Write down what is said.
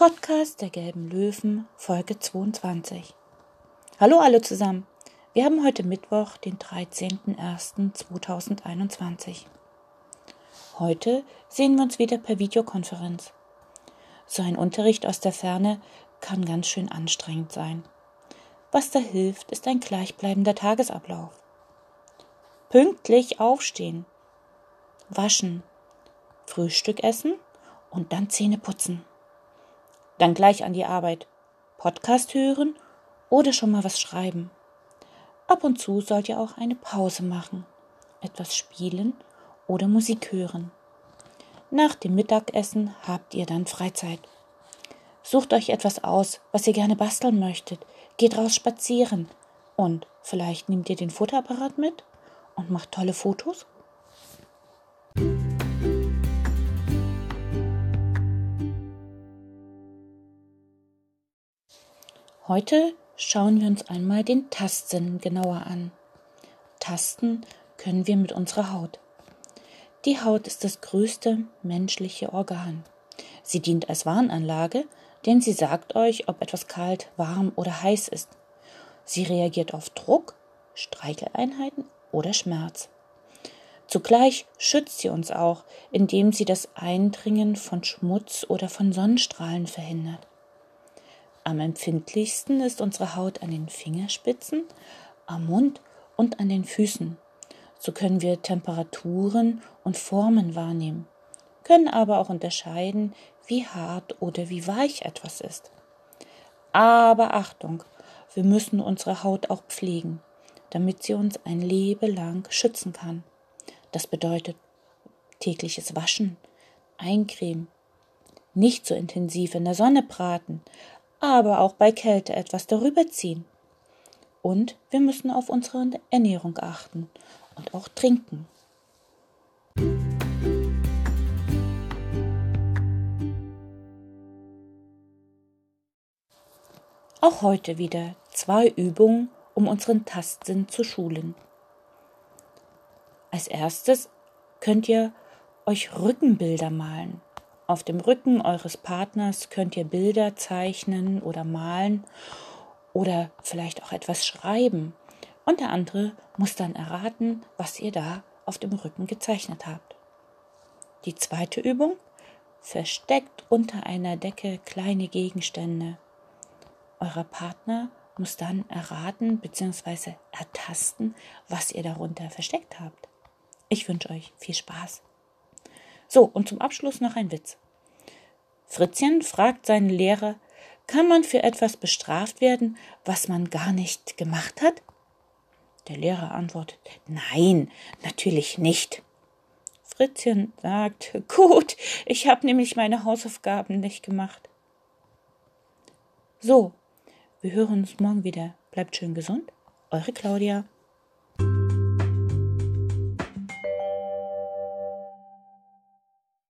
Podcast der Gelben Löwen, Folge 22. Hallo alle zusammen. Wir haben heute Mittwoch, den 13.01.2021. Heute sehen wir uns wieder per Videokonferenz. So ein Unterricht aus der Ferne kann ganz schön anstrengend sein. Was da hilft, ist ein gleichbleibender Tagesablauf. Pünktlich aufstehen, waschen, Frühstück essen und dann Zähne putzen. Dann gleich an die Arbeit. Podcast hören oder schon mal was schreiben. Ab und zu sollt ihr auch eine Pause machen, etwas spielen oder Musik hören. Nach dem Mittagessen habt ihr dann Freizeit. Sucht euch etwas aus, was ihr gerne basteln möchtet. Geht raus spazieren. Und vielleicht nehmt ihr den Fotoapparat mit und macht tolle Fotos. Heute schauen wir uns einmal den Tastsinn genauer an. Tasten können wir mit unserer Haut. Die Haut ist das größte menschliche Organ. Sie dient als Warnanlage, denn sie sagt euch, ob etwas kalt, warm oder heiß ist. Sie reagiert auf Druck, Streicheleinheiten oder Schmerz. Zugleich schützt sie uns auch, indem sie das Eindringen von Schmutz oder von Sonnenstrahlen verhindert. Am empfindlichsten ist unsere Haut an den Fingerspitzen, am Mund und an den Füßen. So können wir Temperaturen und Formen wahrnehmen, können aber auch unterscheiden, wie hart oder wie weich etwas ist. Aber Achtung, wir müssen unsere Haut auch pflegen, damit sie uns ein Leben lang schützen kann. Das bedeutet tägliches Waschen, Eincremen, nicht so intensiv in der Sonne braten, aber auch bei Kälte etwas darüber ziehen. Und wir müssen auf unsere Ernährung achten und auch trinken. Auch heute wieder zwei Übungen, um unseren Tastsinn zu schulen. Als erstes könnt ihr euch Rückenbilder malen. Auf dem Rücken eures Partners könnt ihr Bilder zeichnen oder malen oder vielleicht auch etwas schreiben. Und der andere muss dann erraten, was ihr da auf dem Rücken gezeichnet habt. Die zweite Übung versteckt unter einer Decke kleine Gegenstände. Euer Partner muss dann erraten bzw. ertasten, was ihr darunter versteckt habt. Ich wünsche euch viel Spaß. So, und zum Abschluss noch ein Witz. Fritzchen fragt seinen Lehrer, kann man für etwas bestraft werden, was man gar nicht gemacht hat? Der Lehrer antwortet, nein, natürlich nicht. Fritzchen sagt, gut, ich habe nämlich meine Hausaufgaben nicht gemacht. So, wir hören uns morgen wieder. Bleibt schön gesund. Eure Claudia.